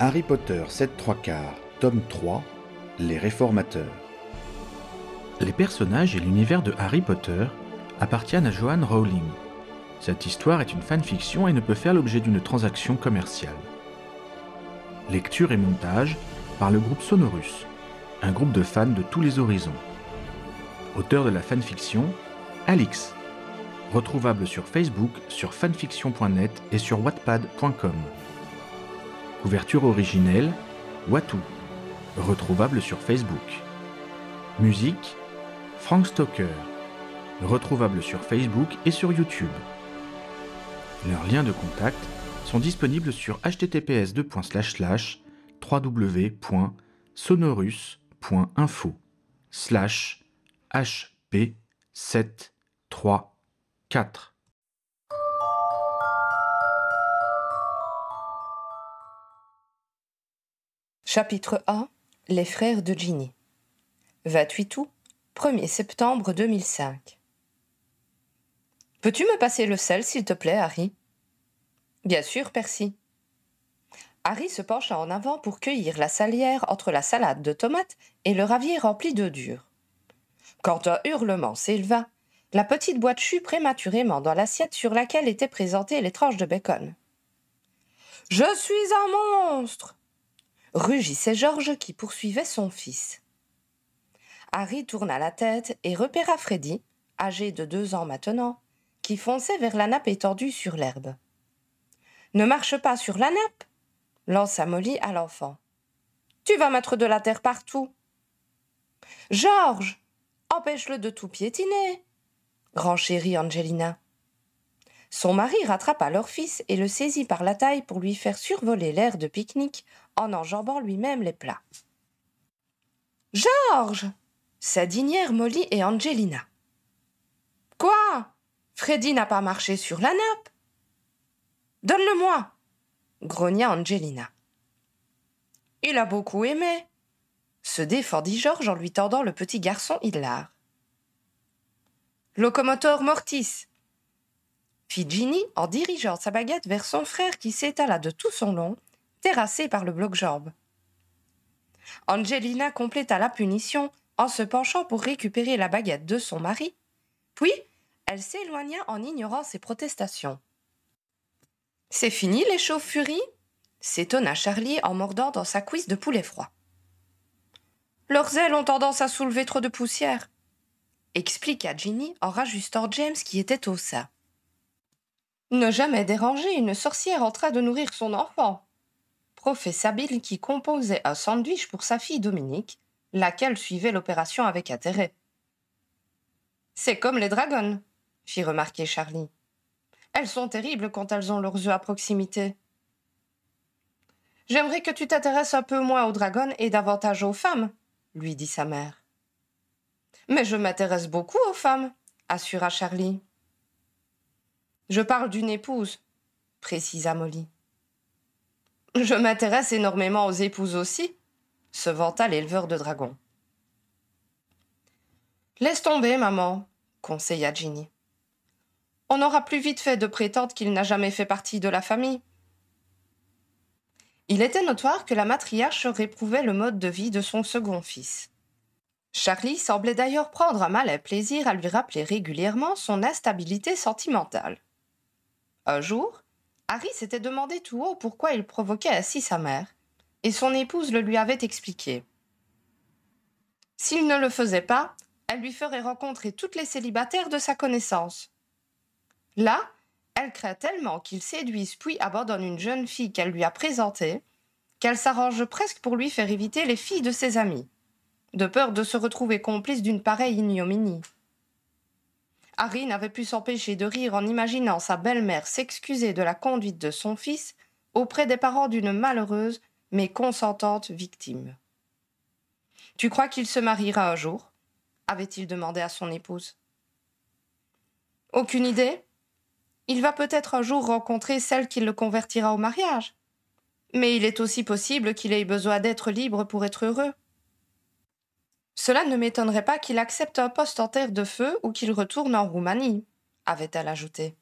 Harry Potter 7 3 quarts, tome 3, Les Réformateurs. Les personnages et l'univers de Harry Potter appartiennent à Joanne Rowling. Cette histoire est une fanfiction et ne peut faire l'objet d'une transaction commerciale. Lecture et montage par le groupe Sonorus, un groupe de fans de tous les horizons. Auteur de la fanfiction, Alix. Retrouvable sur Facebook, sur fanfiction.net et sur wattpad.com. Couverture originelle, Watu. Retrouvable sur Facebook. Musique, Frank Stoker. Retrouvable sur Facebook et sur YouTube. Leurs liens de contact sont disponibles sur https www.sonorus.info hp 734. Chapitre 1 Les frères de Ginny 28 août 1er septembre 2005 Peux-tu me passer le sel, s'il te plaît, Harry? Bien sûr, Percy. Harry se pencha en avant pour cueillir la salière entre la salade de tomates et le ravier rempli d'œufs durs. Quand un hurlement s'éleva, la petite boîte chut prématurément dans l'assiette sur laquelle étaient présentées les tranches de bacon. Je suis un monstre rugissait Georges qui poursuivait son fils. Harry tourna la tête et repéra Freddy, âgé de deux ans maintenant, qui fonçait vers la nappe étendue sur l'herbe. Ne marche pas sur la nappe lança Molly à l'enfant. Tu vas mettre de la terre partout. Georges Empêche-le de tout piétiner renchérit Angelina. Son mari rattrapa leur fils et le saisit par la taille pour lui faire survoler l'air de pique-nique en enjambant lui-même les plats. Georges s'indignèrent Molly et Angelina. Quoi? Freddy n'a pas marché sur la nappe? Donne-le-moi grogna Angelina. Il a beaucoup aimé se défendit Georges en lui tendant le petit garçon hilar. Locomotor mortis fit Ginny en dirigeant sa baguette vers son frère qui s'étala de tout son long, terrassé par le bloc-jambe. Angelina compléta la punition en se penchant pour récupérer la baguette de son mari, puis elle s'éloigna en ignorant ses protestations. C'est fini les chauves-furies? s'étonna Charlie en mordant dans sa cuisse de poulet froid. Leurs ailes ont tendance à soulever trop de poussière, expliqua Ginny en rajustant James qui était au sein. Ne jamais déranger une sorcière en train de nourrir son enfant. Professa Bill qui composait un sandwich pour sa fille Dominique, laquelle suivait l'opération avec intérêt. C'est comme les dragons, fit remarquer Charlie. Elles sont terribles quand elles ont leurs œufs à proximité. J'aimerais que tu t'intéresses un peu moins aux dragons et davantage aux femmes, lui dit sa mère. Mais je m'intéresse beaucoup aux femmes, assura Charlie. Je parle d'une épouse, précisa Molly. Je m'intéresse énormément aux épouses aussi, se vanta l'éleveur de dragons. Laisse tomber, maman, conseilla Ginny. On aura plus vite fait de prétendre qu'il n'a jamais fait partie de la famille. Il était notoire que la matriarche réprouvait le mode de vie de son second fils. Charlie semblait d'ailleurs prendre un malin plaisir à lui rappeler régulièrement son instabilité sentimentale. Un jour, Harry s'était demandé tout haut pourquoi il provoquait ainsi sa mère, et son épouse le lui avait expliqué. S'il ne le faisait pas, elle lui ferait rencontrer toutes les célibataires de sa connaissance. Là, elle craint tellement qu'il séduise puis abandonne une jeune fille qu'elle lui a présentée, qu'elle s'arrange presque pour lui faire éviter les filles de ses amis, de peur de se retrouver complice d'une pareille ignominie. Harry n'avait pu s'empêcher de rire en imaginant sa belle-mère s'excuser de la conduite de son fils auprès des parents d'une malheureuse mais consentante victime. Tu crois qu'il se mariera un jour? avait-il demandé à son épouse. Aucune idée Il va peut-être un jour rencontrer celle qui le convertira au mariage. Mais il est aussi possible qu'il ait besoin d'être libre pour être heureux. Cela ne m'étonnerait pas qu'il accepte un poste en terre de feu ou qu'il retourne en Roumanie, avait-elle ajouté.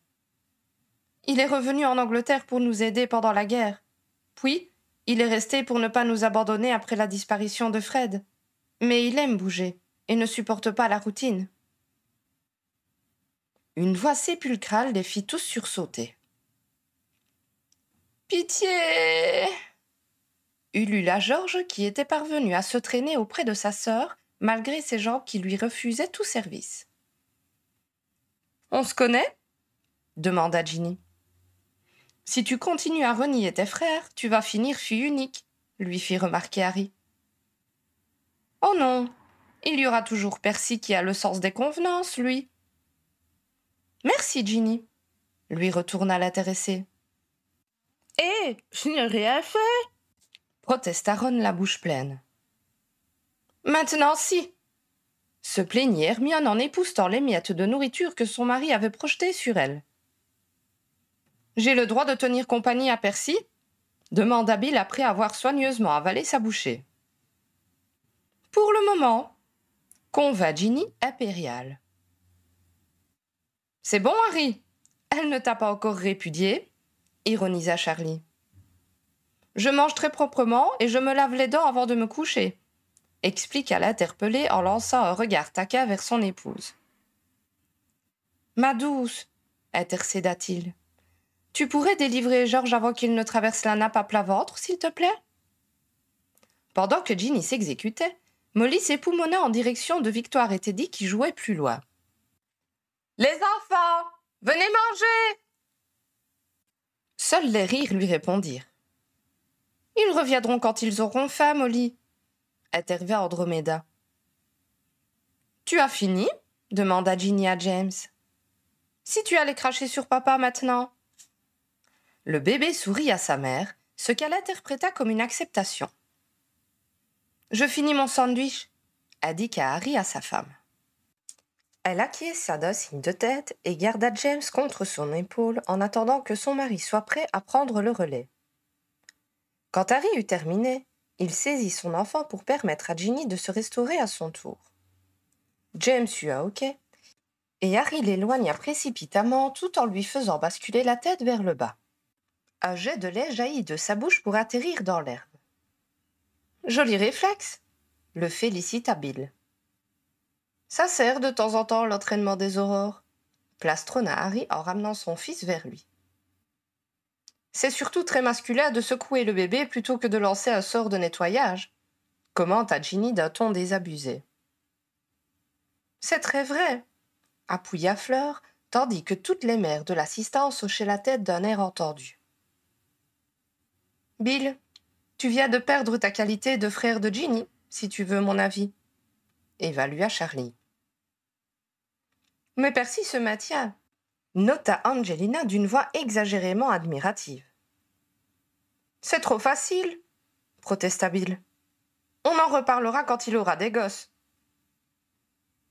Il est revenu en Angleterre pour nous aider pendant la guerre. Puis, Il est resté pour ne pas nous abandonner après la disparition de Fred. Mais il aime bouger et ne supporte pas la routine. Une voix sépulcrale les fit tous sursauter. Pitié ulula Georges qui était parvenu à se traîner auprès de sa sœur malgré ses jambes qui lui refusaient tout service. On se connaît? demanda Ginny. Si tu continues à renier tes frères, tu vas finir fille unique, lui fit remarquer Harry. Oh non, il y aura toujours Percy qui a le sens des convenances, lui. Merci, Ginny, lui retourna l'intéressé. Hé, je n'ai rien fait protesta Ron la bouche pleine. Maintenant si se plaignit Hermione en époustant les miettes de nourriture que son mari avait projetées sur elle. J'ai le droit de tenir compagnie à Percy? demanda Bill après avoir soigneusement avalé sa bouchée. Pour le moment, conva Ginny impériale. C'est bon, Harry? Elle ne t'a pas encore répudié ironisa Charlie. Je mange très proprement et je me lave les dents avant de me coucher, expliqua l'interpellé en lançant un regard taquin vers son épouse. Ma douce, intercéda-t-il, tu pourrais délivrer Georges avant qu'il ne traverse la nappe à plat ventre, s'il te plaît? Pendant que Ginny s'exécutait, Molly s'époumonna en direction de Victoire et Teddy qui jouaient plus loin. Les enfants Venez manger Seuls les rires lui répondirent. Ils reviendront quand ils auront faim, Molly, intervint Andromeda. Tu as fini demanda Ginny à James. Si tu allais cracher sur papa maintenant le bébé sourit à sa mère, ce qu'elle interpréta comme une acceptation. Je finis mon sandwich, a dit Harry à sa femme. Elle acquiesça d'un signe de tête et garda James contre son épaule en attendant que son mari soit prêt à prendre le relais. Quand Harry eut terminé, il saisit son enfant pour permettre à Ginny de se restaurer à son tour. James eut un hoquet, et Harry l'éloigna précipitamment tout en lui faisant basculer la tête vers le bas. Un jet de lait jaillit de sa bouche pour atterrir dans l'herbe. Joli réflexe, le félicita Bill. Ça sert de temps en temps l'entraînement des aurores, plastronna Harry en ramenant son fils vers lui. C'est surtout très masculin de secouer le bébé plutôt que de lancer un sort de nettoyage, commenta Ginny d'un ton désabusé. C'est très vrai, appuya Fleur, tandis que toutes les mères de l'assistance hochaient la tête d'un air entendu. Bill, tu viens de perdre ta qualité de frère de Ginny, si tu veux mon avis, évalua Charlie. Mais Percy se maintient, nota Angelina d'une voix exagérément admirative. C'est trop facile, protesta Bill. On en reparlera quand il aura des gosses.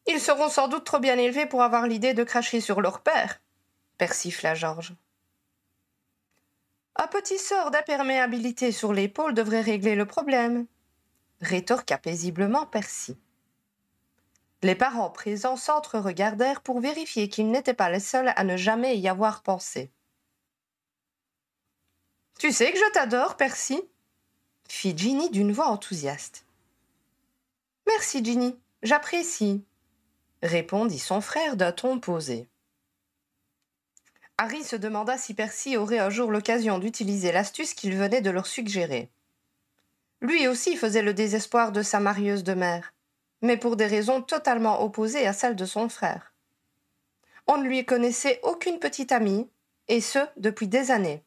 Ils seront sans doute trop bien élevés pour avoir l'idée de cracher sur leur père, persifla Georges. Un petit sort d'imperméabilité sur l'épaule devrait régler le problème, rétorqua paisiblement Percy. Les parents présents s'entre-regardèrent pour vérifier qu'ils n'étaient pas les seuls à ne jamais y avoir pensé. Tu sais que je t'adore, Percy? fit Ginny d'une voix enthousiaste. Merci, Ginny, j'apprécie, répondit son frère d'un ton posé. Harry se demanda si Percy aurait un jour l'occasion d'utiliser l'astuce qu'il venait de leur suggérer. Lui aussi faisait le désespoir de sa marieuse de mère, mais pour des raisons totalement opposées à celles de son frère. On ne lui connaissait aucune petite amie, et ce, depuis des années.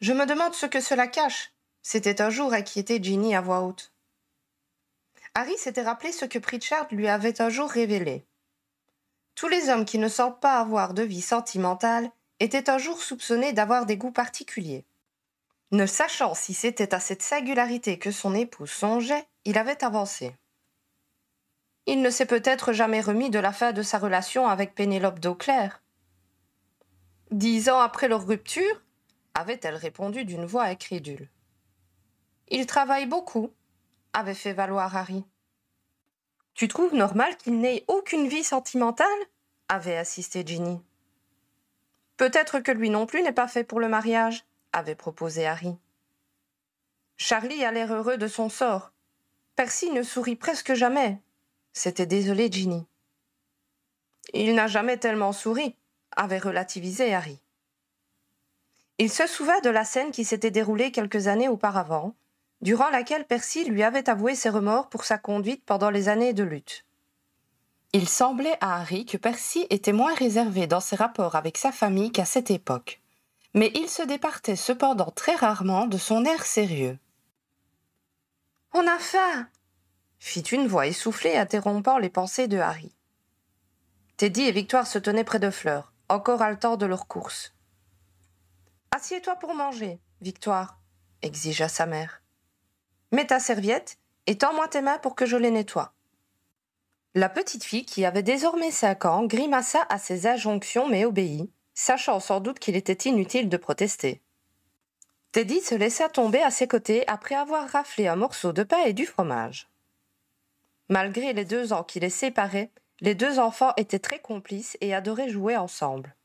Je me demande ce que cela cache, s'était un jour inquiété Ginny à voix haute. Harry s'était rappelé ce que Pritchard lui avait un jour révélé. Tous les hommes qui ne semblent pas avoir de vie sentimentale étaient un jour soupçonnés d'avoir des goûts particuliers. Ne sachant si c'était à cette singularité que son épouse songeait, il avait avancé. Il ne s'est peut-être jamais remis de la fin de sa relation avec Pénélope d'Auclair. Dix ans après leur rupture, avait-elle répondu d'une voix incrédule. Il travaille beaucoup, avait fait valoir Harry. Tu trouves normal qu'il n'ait aucune vie sentimentale? avait assisté Ginny. Peut-être que lui non plus n'est pas fait pour le mariage, avait proposé Harry. Charlie a l'air heureux de son sort. Percy ne sourit presque jamais. C'était désolé Ginny. Il n'a jamais tellement souri, avait relativisé Harry. Il se souvint de la scène qui s'était déroulée quelques années auparavant, durant laquelle Percy lui avait avoué ses remords pour sa conduite pendant les années de lutte. Il semblait à Harry que Percy était moins réservé dans ses rapports avec sa famille qu'à cette époque, mais il se départait cependant très rarement de son air sérieux. On a faim fit une voix essoufflée interrompant les pensées de Harry. Teddy et Victoire se tenaient près de Fleur, encore haletant de leur course. Assieds-toi pour manger, Victoire, exigea sa mère. Mets ta serviette et tends-moi tes mains pour que je les nettoie. La petite fille, qui avait désormais cinq ans, grimaça à ses injonctions mais obéit, sachant sans doute qu'il était inutile de protester. Teddy se laissa tomber à ses côtés après avoir raflé un morceau de pain et du fromage. Malgré les deux ans qui les séparaient, les deux enfants étaient très complices et adoraient jouer ensemble.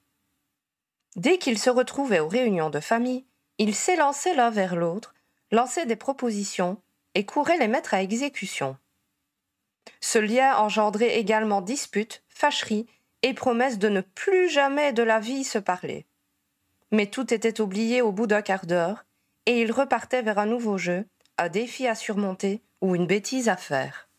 Dès qu'ils se retrouvaient aux réunions de famille, ils s'élançaient l'un vers l'autre, lançaient des propositions et couraient les mettre à exécution. Ce lien engendrait également disputes, fâcheries et promesses de ne plus jamais de la vie se parler. Mais tout était oublié au bout d'un quart d'heure, et ils repartaient vers un nouveau jeu, un défi à surmonter ou une bêtise à faire.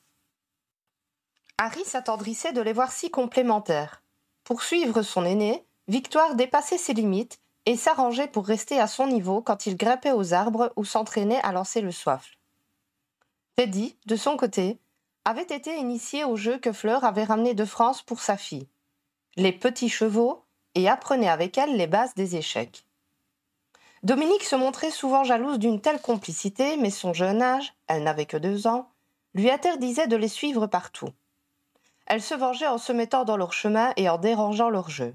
Harry s'attendrissait de les voir si complémentaires. Pour suivre son aîné, Victoire dépassait ses limites et s'arrangeait pour rester à son niveau quand il grimpait aux arbres ou s'entraînait à lancer le soifle. Teddy, de son côté, avait été initié au jeu que Fleur avait ramené de France pour sa fille, les petits chevaux, et apprenait avec elle les bases des échecs. Dominique se montrait souvent jalouse d'une telle complicité, mais son jeune âge, elle n'avait que deux ans, lui interdisait de les suivre partout. Elle se vengeait en se mettant dans leur chemin et en dérangeant leur jeu.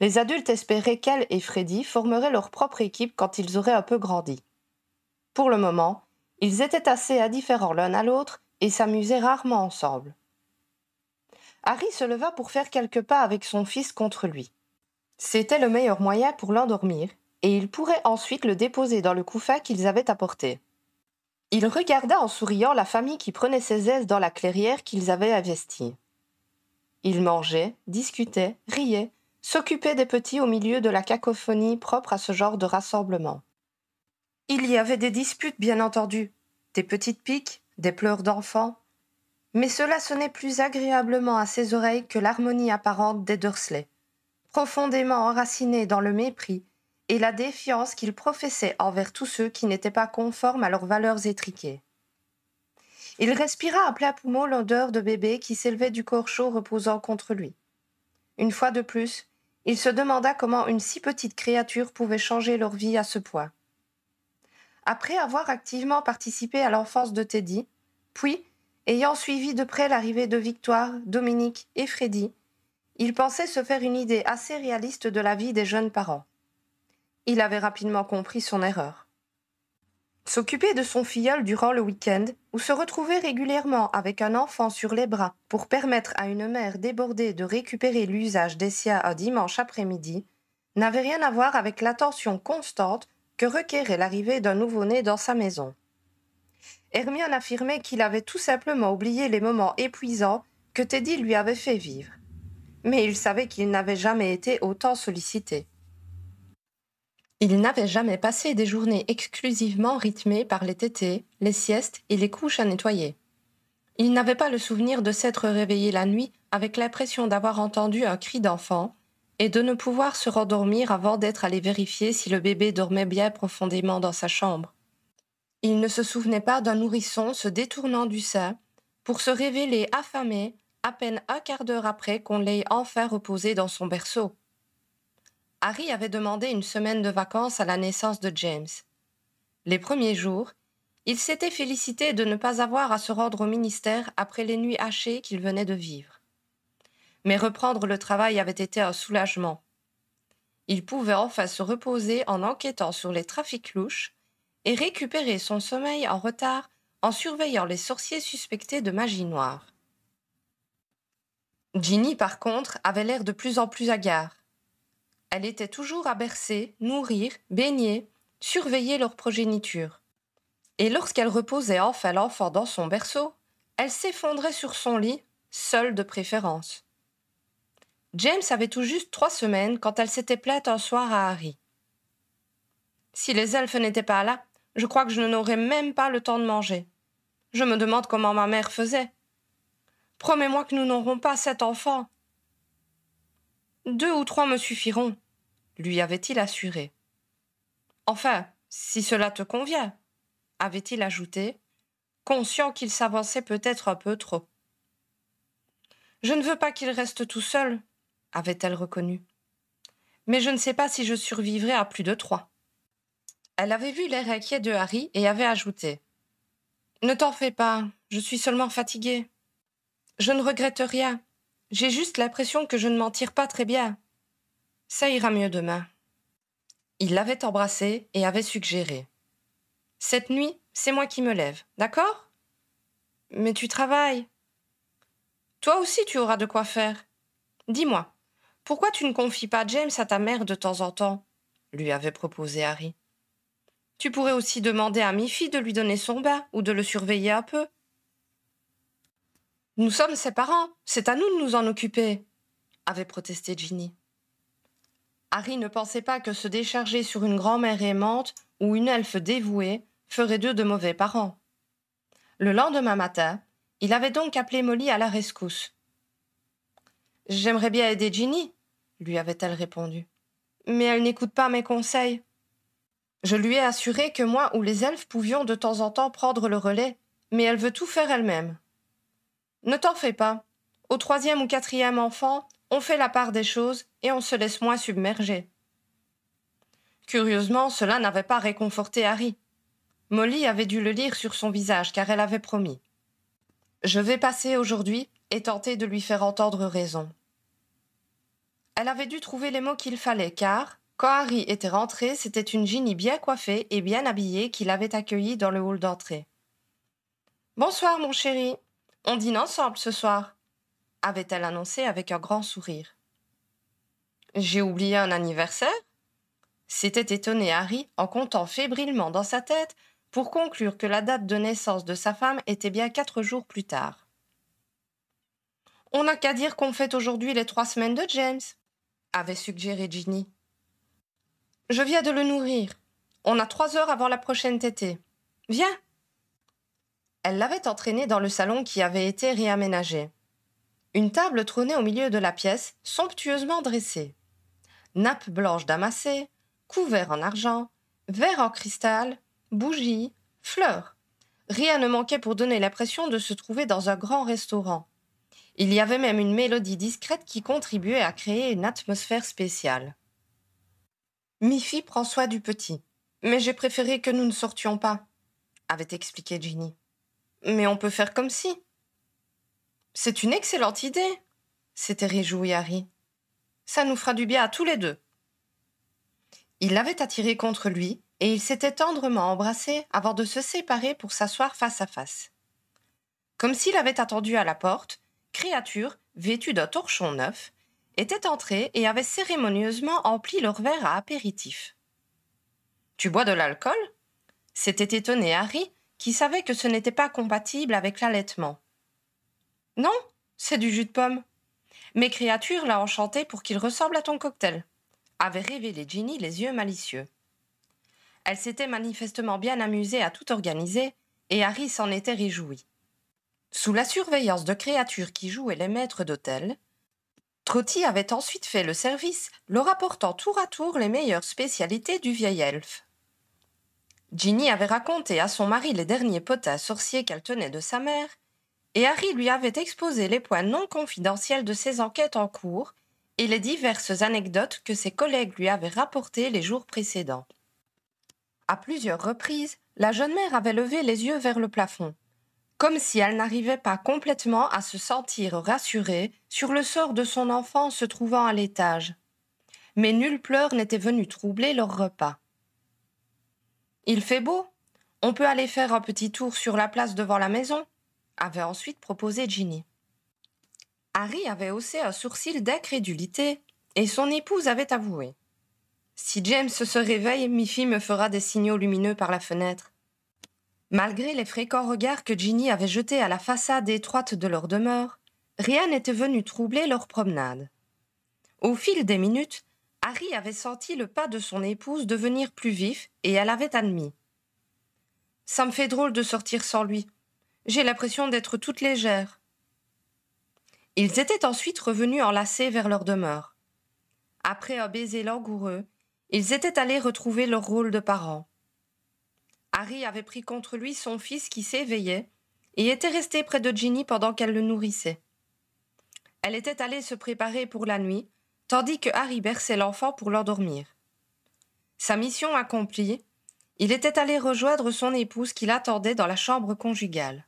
Les adultes espéraient qu'elle et Freddy formeraient leur propre équipe quand ils auraient un peu grandi. Pour le moment, ils étaient assez indifférents l'un à l'autre et s'amusaient rarement ensemble. Harry se leva pour faire quelques pas avec son fils contre lui. C'était le meilleur moyen pour l'endormir, et il pourrait ensuite le déposer dans le couffin qu'ils avaient apporté. Il regarda en souriant la famille qui prenait ses aises dans la clairière qu'ils avaient investie. Ils mangeaient, discutaient, riaient, s'occupaient des petits au milieu de la cacophonie propre à ce genre de rassemblement. Il y avait des disputes, bien entendu, des petites piques, des pleurs d'enfants, mais cela sonnait plus agréablement à ses oreilles que l'harmonie apparente des Dursley, profondément enracinés dans le mépris et la défiance qu'ils professaient envers tous ceux qui n'étaient pas conformes à leurs valeurs étriquées. Il respira à plein poumon l'odeur de bébé qui s'élevait du corps chaud reposant contre lui. Une fois de plus, il se demanda comment une si petite créature pouvait changer leur vie à ce point. Après avoir activement participé à l'enfance de Teddy, puis, ayant suivi de près l'arrivée de Victoire, Dominique et Freddy, il pensait se faire une idée assez réaliste de la vie des jeunes parents. Il avait rapidement compris son erreur. S'occuper de son filleul durant le week-end, ou se retrouver régulièrement avec un enfant sur les bras pour permettre à une mère débordée de récupérer l'usage des siens un dimanche après-midi, n'avait rien à voir avec l'attention constante que requérait l'arrivée d'un nouveau-né dans sa maison. Hermione affirmait qu'il avait tout simplement oublié les moments épuisants que Teddy lui avait fait vivre. Mais il savait qu'il n'avait jamais été autant sollicité. Il n'avait jamais passé des journées exclusivement rythmées par les tétés, les siestes et les couches à nettoyer. Il n'avait pas le souvenir de s'être réveillé la nuit avec l'impression d'avoir entendu un cri d'enfant et de ne pouvoir se rendormir avant d'être allé vérifier si le bébé dormait bien profondément dans sa chambre. Il ne se souvenait pas d'un nourrisson se détournant du sein pour se révéler affamé à peine un quart d'heure après qu'on l'ait enfin reposé dans son berceau. Harry avait demandé une semaine de vacances à la naissance de James. Les premiers jours, il s'était félicité de ne pas avoir à se rendre au ministère après les nuits hachées qu'il venait de vivre mais reprendre le travail avait été un soulagement. Il pouvait enfin se reposer en enquêtant sur les trafics louches et récupérer son sommeil en retard en surveillant les sorciers suspectés de magie noire. Ginny, par contre, avait l'air de plus en plus hagard. Elle était toujours à bercer, nourrir, baigner, surveiller leur progéniture. Et lorsqu'elle reposait enfin l'enfant dans son berceau, elle s'effondrait sur son lit, seule de préférence. James avait tout juste trois semaines quand elle s'était plainte un soir à Harry. Si les elfes n'étaient pas là, je crois que je n'aurais même pas le temps de manger. Je me demande comment ma mère faisait. Promets-moi que nous n'aurons pas sept enfants. Deux ou trois me suffiront, lui avait-il assuré. Enfin, si cela te convient, avait-il ajouté, conscient qu'il s'avançait peut-être un peu trop. Je ne veux pas qu'il reste tout seul, avait-elle reconnu. Mais je ne sais pas si je survivrai à plus de trois. Elle avait vu l'air inquiet de Harry et avait ajouté. Ne t'en fais pas, je suis seulement fatiguée. Je ne regrette rien. J'ai juste l'impression que je ne m'en tire pas très bien. Ça ira mieux demain. Il l'avait embrassée et avait suggéré. Cette nuit, c'est moi qui me lève, d'accord? Mais tu travailles. Toi aussi tu auras de quoi faire. Dis-moi, pourquoi tu ne confies pas James à ta mère de temps en temps? lui avait proposé Harry. Tu pourrais aussi demander à Miffy de lui donner son bain ou de le surveiller un peu. Nous sommes ses parents, c'est à nous de nous en occuper, avait protesté Ginny. Harry ne pensait pas que se décharger sur une grand-mère aimante ou une elfe dévouée ferait d'eux de mauvais parents. Le lendemain matin, il avait donc appelé Molly à la rescousse. J'aimerais bien aider Ginny, lui avait-elle répondu. Mais elle n'écoute pas mes conseils. Je lui ai assuré que moi ou les elfes pouvions de temps en temps prendre le relais, mais elle veut tout faire elle-même. Ne t'en fais pas. Au troisième ou quatrième enfant, on fait la part des choses et on se laisse moins submerger. Curieusement, cela n'avait pas réconforté Harry. Molly avait dû le lire sur son visage car elle avait promis. Je vais passer aujourd'hui et tenter de lui faire entendre raison. Elle avait dû trouver les mots qu'il fallait car, quand Harry était rentré, c'était une Ginny bien coiffée et bien habillée qui l'avait accueilli dans le hall d'entrée. Bonsoir, mon chéri. On dîne ensemble ce soir, avait-elle annoncé avec un grand sourire. J'ai oublié un anniversaire? S'était étonné Harry en comptant fébrilement dans sa tête pour conclure que la date de naissance de sa femme était bien quatre jours plus tard. On n'a qu'à dire qu'on fête aujourd'hui les trois semaines de James, avait suggéré Ginny. Je viens de le nourrir. On a trois heures avant la prochaine tétée. Viens, elle l'avait entraîné dans le salon qui avait été réaménagé. Une table trônait au milieu de la pièce, somptueusement dressée. Nappe blanche damassée, couvert en argent, verre en cristal, bougies, fleurs. Rien ne manquait pour donner l'impression de se trouver dans un grand restaurant. Il y avait même une mélodie discrète qui contribuait à créer une atmosphère spéciale. Miffy prend soin du petit, mais j'ai préféré que nous ne sortions pas, avait expliqué Ginny. Mais on peut faire comme si. C'est une excellente idée, s'était réjoui Harry. Ça nous fera du bien à tous les deux. Il l'avait attiré contre lui, et ils s'étaient tendrement embrassés avant de se séparer pour s'asseoir face à face. Comme s'il avait attendu à la porte, créature, vêtue d'un torchon neuf, était entrée et avait cérémonieusement empli leur verre à apéritif. Tu bois de l'alcool? s'était étonné Harry qui savait que ce n'était pas compatible avec l'allaitement. Non, c'est du jus de pomme. Mes créatures l'a enchanté pour qu'il ressemble à ton cocktail, avait révélé Ginny les yeux malicieux. Elle s'était manifestement bien amusée à tout organiser, et Harry s'en était réjoui. Sous la surveillance de créatures qui jouaient les maîtres d'hôtel, Trotty avait ensuite fait le service, leur apportant tour à tour les meilleures spécialités du vieil elfe. Ginny avait raconté à son mari les derniers potas sorciers qu'elle tenait de sa mère, et Harry lui avait exposé les points non confidentiels de ses enquêtes en cours et les diverses anecdotes que ses collègues lui avaient rapportées les jours précédents. À plusieurs reprises, la jeune mère avait levé les yeux vers le plafond, comme si elle n'arrivait pas complètement à se sentir rassurée sur le sort de son enfant se trouvant à l'étage. Mais nulle pleur n'était venue troubler leur repas. Il fait beau. On peut aller faire un petit tour sur la place devant la maison, avait ensuite proposé Ginny. Harry avait haussé un sourcil d'incrédulité, et son épouse avait avoué. Si James se réveille, Miffy me fera des signaux lumineux par la fenêtre. Malgré les fréquents regards que Ginny avait jetés à la façade étroite de leur demeure, rien n'était venu troubler leur promenade. Au fil des minutes, Harry avait senti le pas de son épouse devenir plus vif et elle avait admis. Ça me fait drôle de sortir sans lui. J'ai l'impression d'être toute légère. Ils étaient ensuite revenus enlacés vers leur demeure. Après un baiser langoureux, ils étaient allés retrouver leur rôle de parents. Harry avait pris contre lui son fils qui s'éveillait et était resté près de Ginny pendant qu'elle le nourrissait. Elle était allée se préparer pour la nuit, tandis que Harry berçait l'enfant pour l'endormir. Sa mission accomplie, il était allé rejoindre son épouse qui l'attendait dans la chambre conjugale.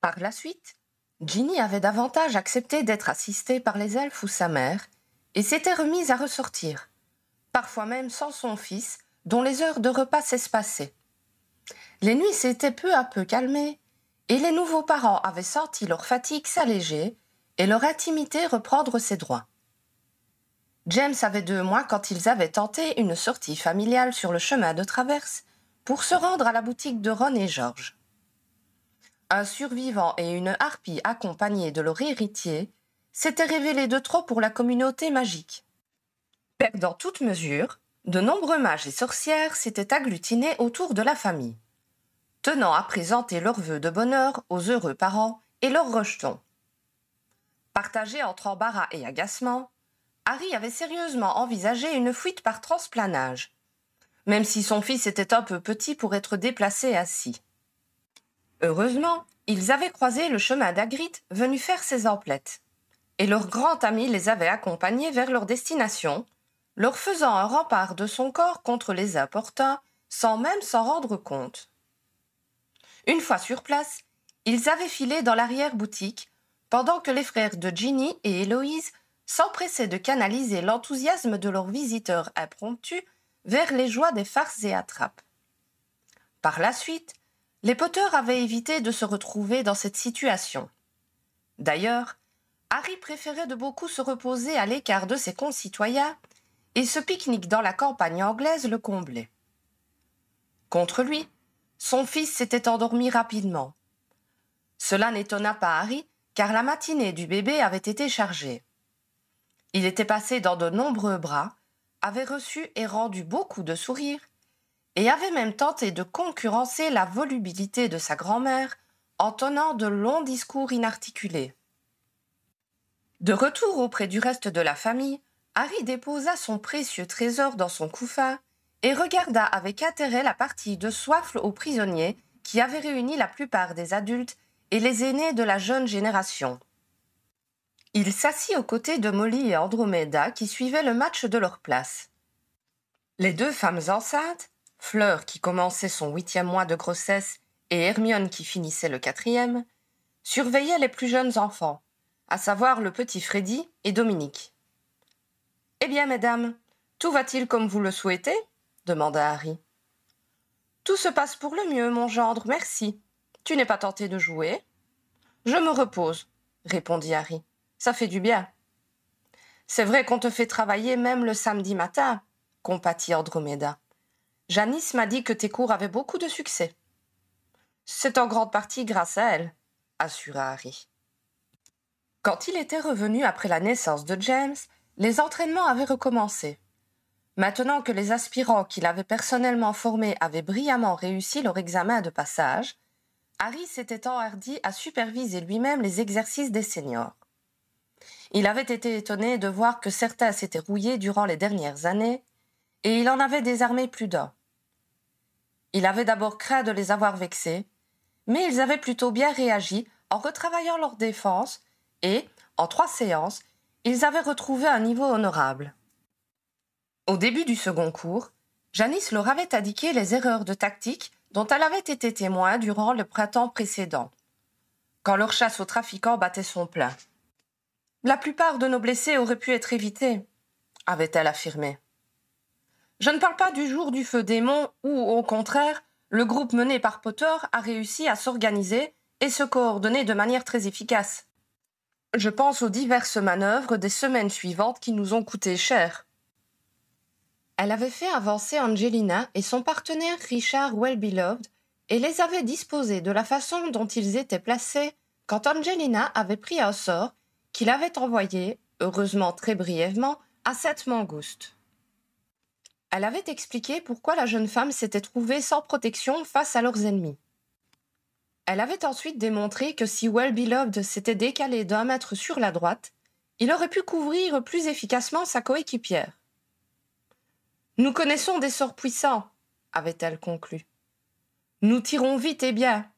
Par la suite, Ginny avait davantage accepté d'être assistée par les elfes ou sa mère, et s'était remise à ressortir, parfois même sans son fils, dont les heures de repas s'espaçaient. Les nuits s'étaient peu à peu calmées, et les nouveaux parents avaient senti leur fatigue s'alléger et leur intimité reprendre ses droits. James avait deux mois quand ils avaient tenté une sortie familiale sur le chemin de traverse pour se rendre à la boutique de Ron et George. Un survivant et une harpie accompagnés de leur héritier s'étaient révélés de trop pour la communauté magique. Perdant toute mesure, de nombreux mages et sorcières s'étaient agglutinés autour de la famille, tenant à présenter leurs vœux de bonheur aux heureux parents et leurs rejetons. Partagés entre embarras et agacement, Harry avait sérieusement envisagé une fuite par transplanage, même si son fils était un peu petit pour être déplacé assis. Heureusement, ils avaient croisé le chemin d'Agritte venu faire ses emplettes, et leur grand ami les avait accompagnés vers leur destination, leur faisant un rempart de son corps contre les importuns sans même s'en rendre compte. Une fois sur place, ils avaient filé dans l'arrière-boutique, pendant que les frères de Ginny et Héloïse s'empressaient de canaliser l'enthousiasme de leurs visiteurs impromptus vers les joies des farces et attrapes. Par la suite, les Potter avaient évité de se retrouver dans cette situation. D'ailleurs, Harry préférait de beaucoup se reposer à l'écart de ses concitoyens, et ce pique-nique dans la campagne anglaise le comblait. Contre lui, son fils s'était endormi rapidement. Cela n'étonna pas Harry, car la matinée du bébé avait été chargée. Il était passé dans de nombreux bras, avait reçu et rendu beaucoup de sourires, et avait même tenté de concurrencer la volubilité de sa grand-mère en tenant de longs discours inarticulés. De retour auprès du reste de la famille, Harry déposa son précieux trésor dans son couffin et regarda avec intérêt la partie de soifle aux prisonniers qui avait réuni la plupart des adultes et les aînés de la jeune génération. Il s'assit aux côtés de Molly et Andromeda qui suivaient le match de leur place. Les deux femmes enceintes, Fleur qui commençait son huitième mois de grossesse et Hermione qui finissait le quatrième, surveillaient les plus jeunes enfants, à savoir le petit Freddy et Dominique. Eh bien, mesdames, tout va-t-il comme vous le souhaitez? demanda Harry. Tout se passe pour le mieux, mon gendre, merci. Tu n'es pas tenté de jouer? Je me repose, répondit Harry. Ça fait du bien. C'est vrai qu'on te fait travailler même le samedi matin, compatit Andromeda. Janice m'a dit que tes cours avaient beaucoup de succès. C'est en grande partie grâce à elle, assura Harry. Quand il était revenu après la naissance de James, les entraînements avaient recommencé. Maintenant que les aspirants qu'il avait personnellement formés avaient brillamment réussi leur examen de passage, Harry s'était enhardi à superviser lui-même les exercices des seniors. Il avait été étonné de voir que certains s'étaient rouillés durant les dernières années, et il en avait désarmé plus d'un. Il avait d'abord craint de les avoir vexés, mais ils avaient plutôt bien réagi en retravaillant leur défense, et, en trois séances, ils avaient retrouvé un niveau honorable. Au début du second cours, Janice leur avait indiqué les erreurs de tactique dont elle avait été témoin durant le printemps précédent, quand leur chasse aux trafiquants battait son plein. La plupart de nos blessés auraient pu être évités, avait-elle affirmé. Je ne parle pas du jour du feu démon où, au contraire, le groupe mené par Potter a réussi à s'organiser et se coordonner de manière très efficace. Je pense aux diverses manœuvres des semaines suivantes qui nous ont coûté cher. Elle avait fait avancer Angelina et son partenaire Richard Wellbeloved, et les avait disposés de la façon dont ils étaient placés quand Angelina avait pris un sort qu'il avait envoyé, heureusement très brièvement, à cette mangouste. Elle avait expliqué pourquoi la jeune femme s'était trouvée sans protection face à leurs ennemis. Elle avait ensuite démontré que si Well Beloved s'était décalé d'un mètre sur la droite, il aurait pu couvrir plus efficacement sa coéquipière. Nous connaissons des sorts puissants, avait-elle conclu. Nous tirons vite et bien,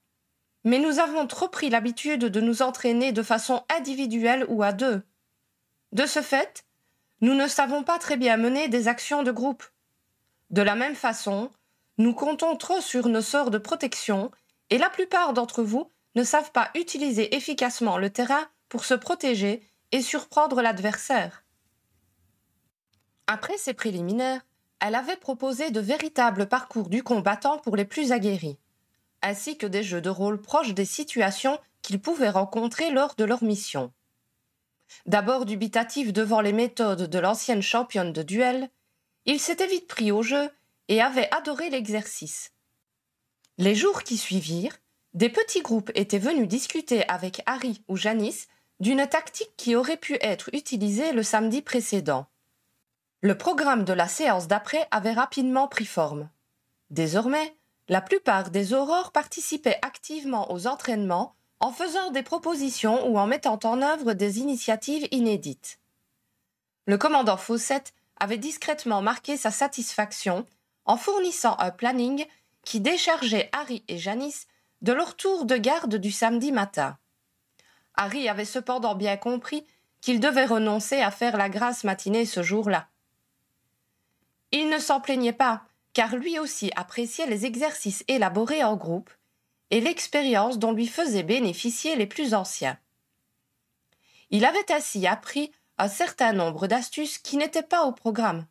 mais nous avons trop pris l'habitude de nous entraîner de façon individuelle ou à deux. De ce fait, nous ne savons pas très bien mener des actions de groupe. De la même façon, nous comptons trop sur nos sorts de protection et la plupart d'entre vous ne savent pas utiliser efficacement le terrain pour se protéger et surprendre l'adversaire. Après ces préliminaires, elle avait proposé de véritables parcours du combattant pour les plus aguerris, ainsi que des jeux de rôle proches des situations qu'ils pouvaient rencontrer lors de leur mission. D'abord dubitatif devant les méthodes de l'ancienne championne de duel, il s'était vite pris au jeu et avait adoré l'exercice. Les jours qui suivirent, des petits groupes étaient venus discuter avec Harry ou Janice d'une tactique qui aurait pu être utilisée le samedi précédent. Le programme de la séance d'après avait rapidement pris forme. Désormais, la plupart des aurores participaient activement aux entraînements en faisant des propositions ou en mettant en œuvre des initiatives inédites. Le commandant Fawcett avait discrètement marqué sa satisfaction en fournissant un planning qui déchargeait Harry et Janice de leur tour de garde du samedi matin. Harry avait cependant bien compris qu'il devait renoncer à faire la grasse matinée ce jour-là. Il ne s'en plaignait pas, car lui aussi appréciait les exercices élaborés en groupe et l'expérience dont lui faisaient bénéficier les plus anciens. Il avait ainsi appris un certain nombre d'astuces qui n'étaient pas au programme,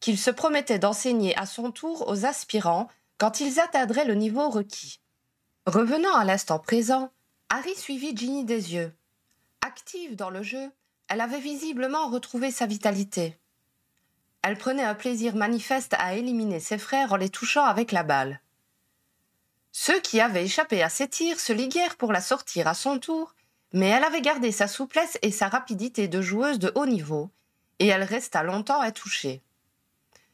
qu'il se promettait d'enseigner à son tour aux aspirants quand ils atteindraient le niveau requis. Revenant à l'instant présent, Harry suivit Ginny des yeux. Active dans le jeu, elle avait visiblement retrouvé sa vitalité. Elle prenait un plaisir manifeste à éliminer ses frères en les touchant avec la balle. Ceux qui avaient échappé à ses tirs se liguèrent pour la sortir à son tour, mais elle avait gardé sa souplesse et sa rapidité de joueuse de haut niveau, et elle resta longtemps intouchée.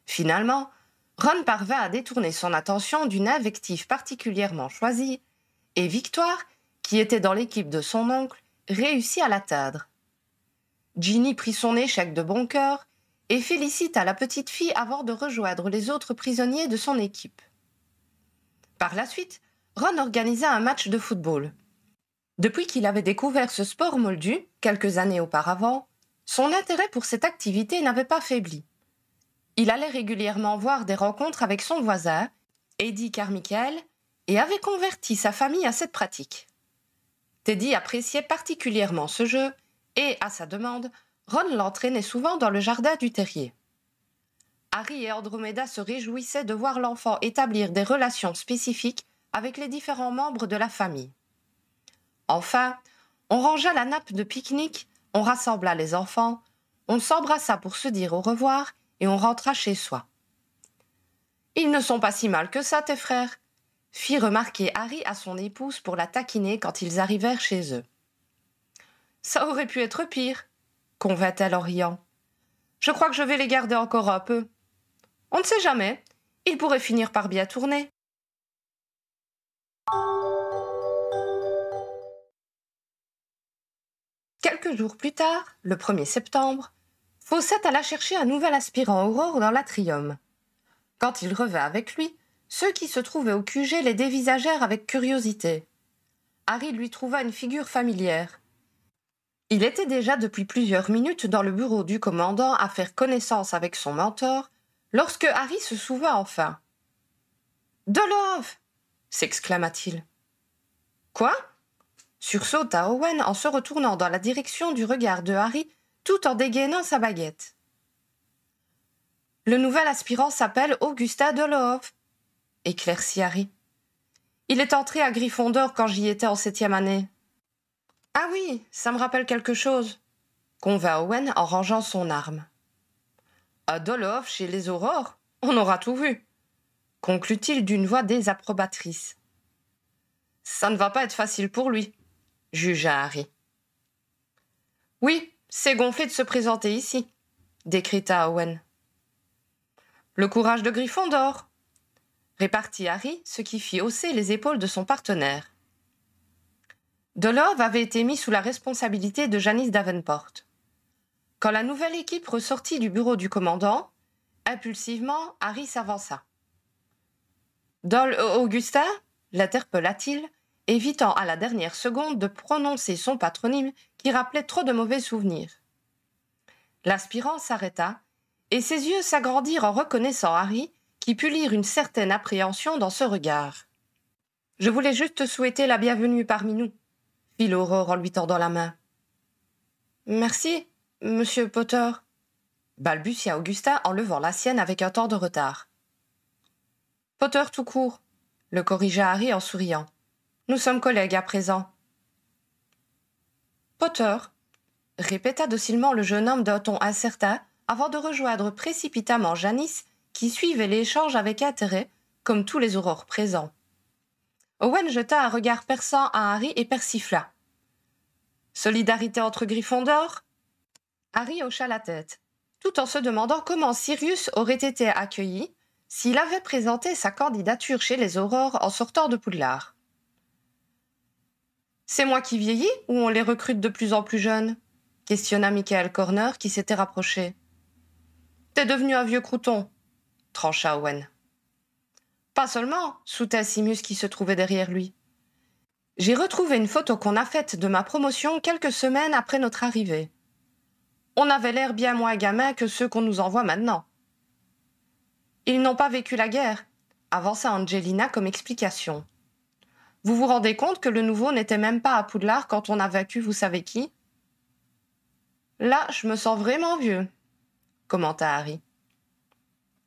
Finalement, Ron parvint à détourner son attention d'une invective particulièrement choisie, et Victoire, qui était dans l'équipe de son oncle, réussit à l'atteindre. Ginny prit son échec de bon cœur et félicita la petite fille avant de rejoindre les autres prisonniers de son équipe. Par la suite, Ron organisa un match de football. Depuis qu'il avait découvert ce sport moldu, quelques années auparavant, son intérêt pour cette activité n'avait pas faibli. Il allait régulièrement voir des rencontres avec son voisin, Eddie Carmichael, et avait converti sa famille à cette pratique. Teddy appréciait particulièrement ce jeu, et, à sa demande, Ron l'entraînait souvent dans le jardin du terrier. Harry et Andromeda se réjouissaient de voir l'enfant établir des relations spécifiques avec les différents membres de la famille. Enfin, on rangea la nappe de pique-nique, on rassembla les enfants, on s'embrassa pour se dire au revoir et on rentra chez soi. Ils ne sont pas si mal que ça, tes frères, fit remarquer Harry à son épouse pour la taquiner quand ils arrivèrent chez eux. Ça aurait pu être pire, convint-elle en riant. Je crois que je vais les garder encore un peu. On ne sait jamais, ils pourraient finir par bien tourner. Quelques jours plus tard, le 1er septembre, Fawcett alla chercher un nouvel aspirant Aurore dans l'atrium. Quand il revint avec lui, ceux qui se trouvaient au QG les dévisagèrent avec curiosité. Harry lui trouva une figure familière. Il était déjà depuis plusieurs minutes dans le bureau du commandant à faire connaissance avec son mentor, lorsque Harry se souvint enfin. Dolov s'exclama-t-il. Quoi? Sursauta Owen en se retournant dans la direction du regard de Harry tout en dégainant sa baguette. Le nouvel aspirant s'appelle Augusta Dolov, éclaircit Harry. Il est entré à Gryffondor quand j'y étais en septième année. Ah oui, ça me rappelle quelque chose, convint Owen en rangeant son arme. À Dolof, chez les Aurores, on aura tout vu, conclut-il d'une voix désapprobatrice. Ça ne va pas être facile pour lui, jugea Harry. Oui, c'est gonflé de se présenter ici, décréta Owen. Le courage de Gryffondor, répartit Harry, ce qui fit hausser les épaules de son partenaire. Dolove avait été mis sous la responsabilité de Janice Davenport. Quand la nouvelle équipe ressortit du bureau du commandant, impulsivement, Harry s'avança. Dol Augusta l'interpella-t-il, évitant à la dernière seconde de prononcer son patronyme qui rappelait trop de mauvais souvenirs. L'aspirant s'arrêta, et ses yeux s'agrandirent en reconnaissant Harry, qui put lire une certaine appréhension dans ce regard. Je voulais juste te souhaiter la bienvenue parmi nous, fit l'aurore en lui tendant la main. Merci, monsieur Potter, balbutia Augusta en levant la sienne avec un temps de retard. Potter tout court, le corrigea Harry en souriant. Nous sommes collègues à présent. Potter, répéta docilement le jeune homme d'un ton incertain avant de rejoindre précipitamment Janice, qui suivait l'échange avec intérêt, comme tous les aurores présents. Owen jeta un regard perçant à Harry et persifla. Solidarité entre Gryffondor Harry hocha la tête, tout en se demandant comment Sirius aurait été accueilli s'il avait présenté sa candidature chez les Aurores en sortant de Poudlard. C'est moi qui vieillis ou on les recrute de plus en plus jeunes? questionna Michael Corner qui s'était rapproché. T'es devenu un vieux crouton, trancha Owen. Pas seulement, souta Simus qui se trouvait derrière lui. J'ai retrouvé une photo qu'on a faite de ma promotion quelques semaines après notre arrivée. On avait l'air bien moins gamin que ceux qu'on nous envoie maintenant. Ils n'ont pas vécu la guerre, avança Angelina comme explication. Vous vous rendez compte que le nouveau n'était même pas à Poudlard quand on a vaincu vous savez qui? Là, je me sens vraiment vieux, commenta Harry.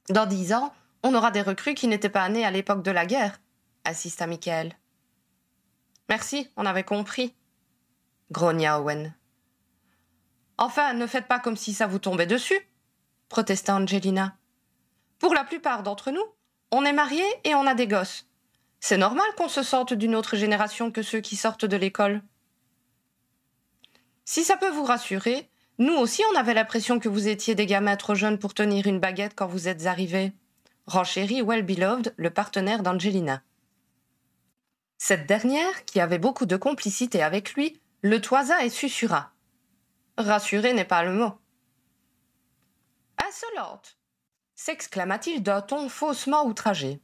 Dans dix ans, on aura des recrues qui n'étaient pas nés à l'époque de la guerre, assista Michael. Merci, on avait compris, grogna Owen. Enfin, ne faites pas comme si ça vous tombait dessus, protesta Angelina. Pour la plupart d'entre nous, on est mariés et on a des gosses. C'est normal qu'on se sorte d'une autre génération que ceux qui sortent de l'école. Si ça peut vous rassurer, nous aussi on avait l'impression que vous étiez des gamins trop jeunes pour tenir une baguette quand vous êtes arrivés. Renchérit Well Beloved, le partenaire d'Angelina. Cette dernière, qui avait beaucoup de complicité avec lui, le toisa et susurra. Rassurer n'est pas le mot. Insolente s'exclama-t-il d'un ton faussement outragé.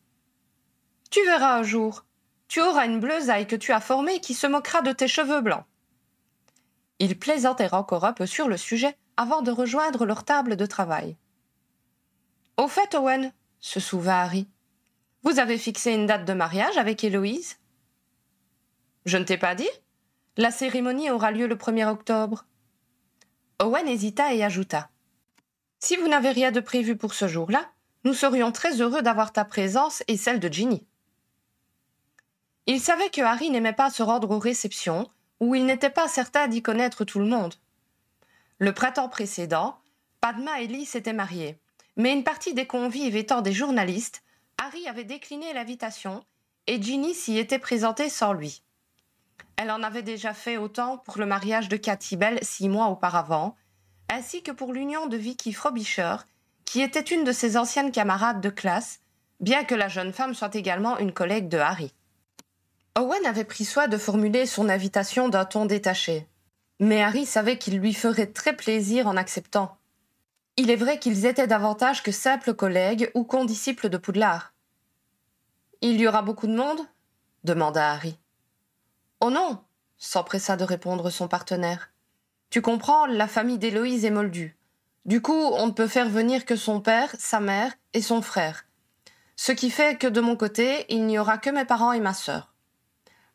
Tu verras un jour. Tu auras une bleusaille que tu as formée qui se moquera de tes cheveux blancs. Ils plaisantèrent encore un peu sur le sujet avant de rejoindre leur table de travail. Au fait, Owen, se souvint Harry, vous avez fixé une date de mariage avec Héloïse? Je ne t'ai pas dit La cérémonie aura lieu le 1er octobre. Owen hésita et ajouta si vous n'avez rien de prévu pour ce jour-là, nous serions très heureux d'avoir ta présence et celle de Ginny. Il savait que Harry n'aimait pas se rendre aux réceptions, où il n'était pas certain d'y connaître tout le monde. Le printemps précédent, Padma et Lee s'étaient mariés, mais une partie des convives étant des journalistes, Harry avait décliné l'invitation et Ginny s'y était présentée sans lui. Elle en avait déjà fait autant pour le mariage de Cathy Bell six mois auparavant, ainsi que pour l'union de Vicky Frobisher, qui était une de ses anciennes camarades de classe, bien que la jeune femme soit également une collègue de Harry. Owen avait pris soin de formuler son invitation d'un ton détaché, mais Harry savait qu'il lui ferait très plaisir en acceptant. Il est vrai qu'ils étaient davantage que simples collègues ou condisciples de Poudlard. Il y aura beaucoup de monde? demanda Harry. Oh non s'empressa de répondre son partenaire. Tu comprends, la famille d'Héloïse est moldue. Du coup, on ne peut faire venir que son père, sa mère et son frère. Ce qui fait que de mon côté, il n'y aura que mes parents et ma sœur.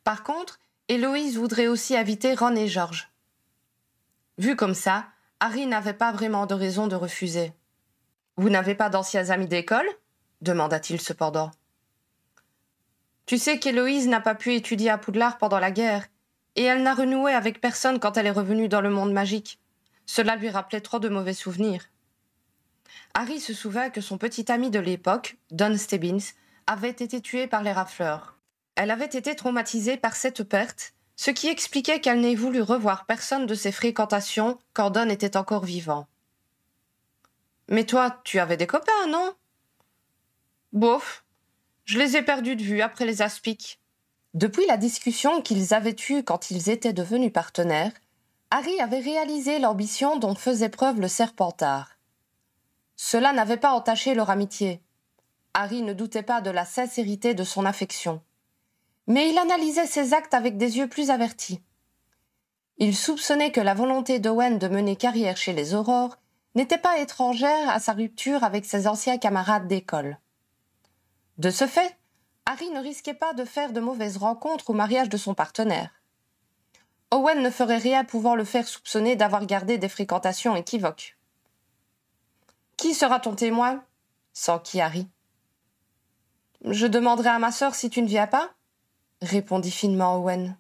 Par contre, Héloïse voudrait aussi inviter Ron et George. Vu comme ça, Harry n'avait pas vraiment de raison de refuser. Vous n'avez pas d'anciens amis d'école? demanda-t-il cependant. Tu sais qu'Héloïse n'a pas pu étudier à Poudlard pendant la guerre et elle n'a renoué avec personne quand elle est revenue dans le monde magique. Cela lui rappelait trop de mauvais souvenirs. Harry se souvint que son petit ami de l'époque, Don Stebbins, avait été tué par les rafleurs. Elle avait été traumatisée par cette perte, ce qui expliquait qu'elle n'ait voulu revoir personne de ses fréquentations quand Don était encore vivant. Mais toi, tu avais des copains, non? Bof, je les ai perdus de vue après les aspics. Depuis la discussion qu'ils avaient eue quand ils étaient devenus partenaires, Harry avait réalisé l'ambition dont faisait preuve le serpentard. Cela n'avait pas entaché leur amitié. Harry ne doutait pas de la sincérité de son affection. Mais il analysait ses actes avec des yeux plus avertis. Il soupçonnait que la volonté d'Owen de mener carrière chez les Aurores n'était pas étrangère à sa rupture avec ses anciens camarades d'école. De ce fait, Harry ne risquait pas de faire de mauvaises rencontres au mariage de son partenaire. Owen ne ferait rien pouvant le faire soupçonner d'avoir gardé des fréquentations équivoques. Qui sera ton témoin? s'enquit Harry. Je demanderai à ma sœur si tu ne viens pas répondit finement Owen.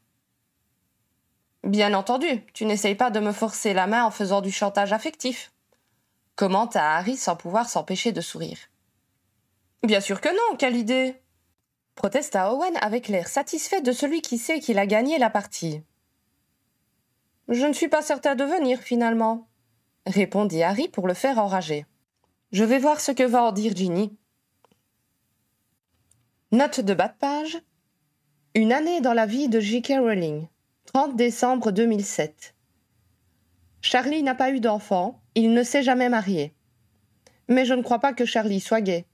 Bien entendu, tu n'essayes pas de me forcer la main en faisant du chantage affectif commenta Harry sans pouvoir s'empêcher de sourire? Bien sûr que non, quelle idée protesta Owen avec l'air satisfait de celui qui sait qu'il a gagné la partie. Je ne suis pas certain de venir finalement, répondit Harry pour le faire enrager. Je vais voir ce que va en dire Ginny. Note de bas de page. Une année dans la vie de J.K. Rowling. 30 décembre 2007. Charlie n'a pas eu d'enfant, il ne s'est jamais marié. Mais je ne crois pas que Charlie soit gay.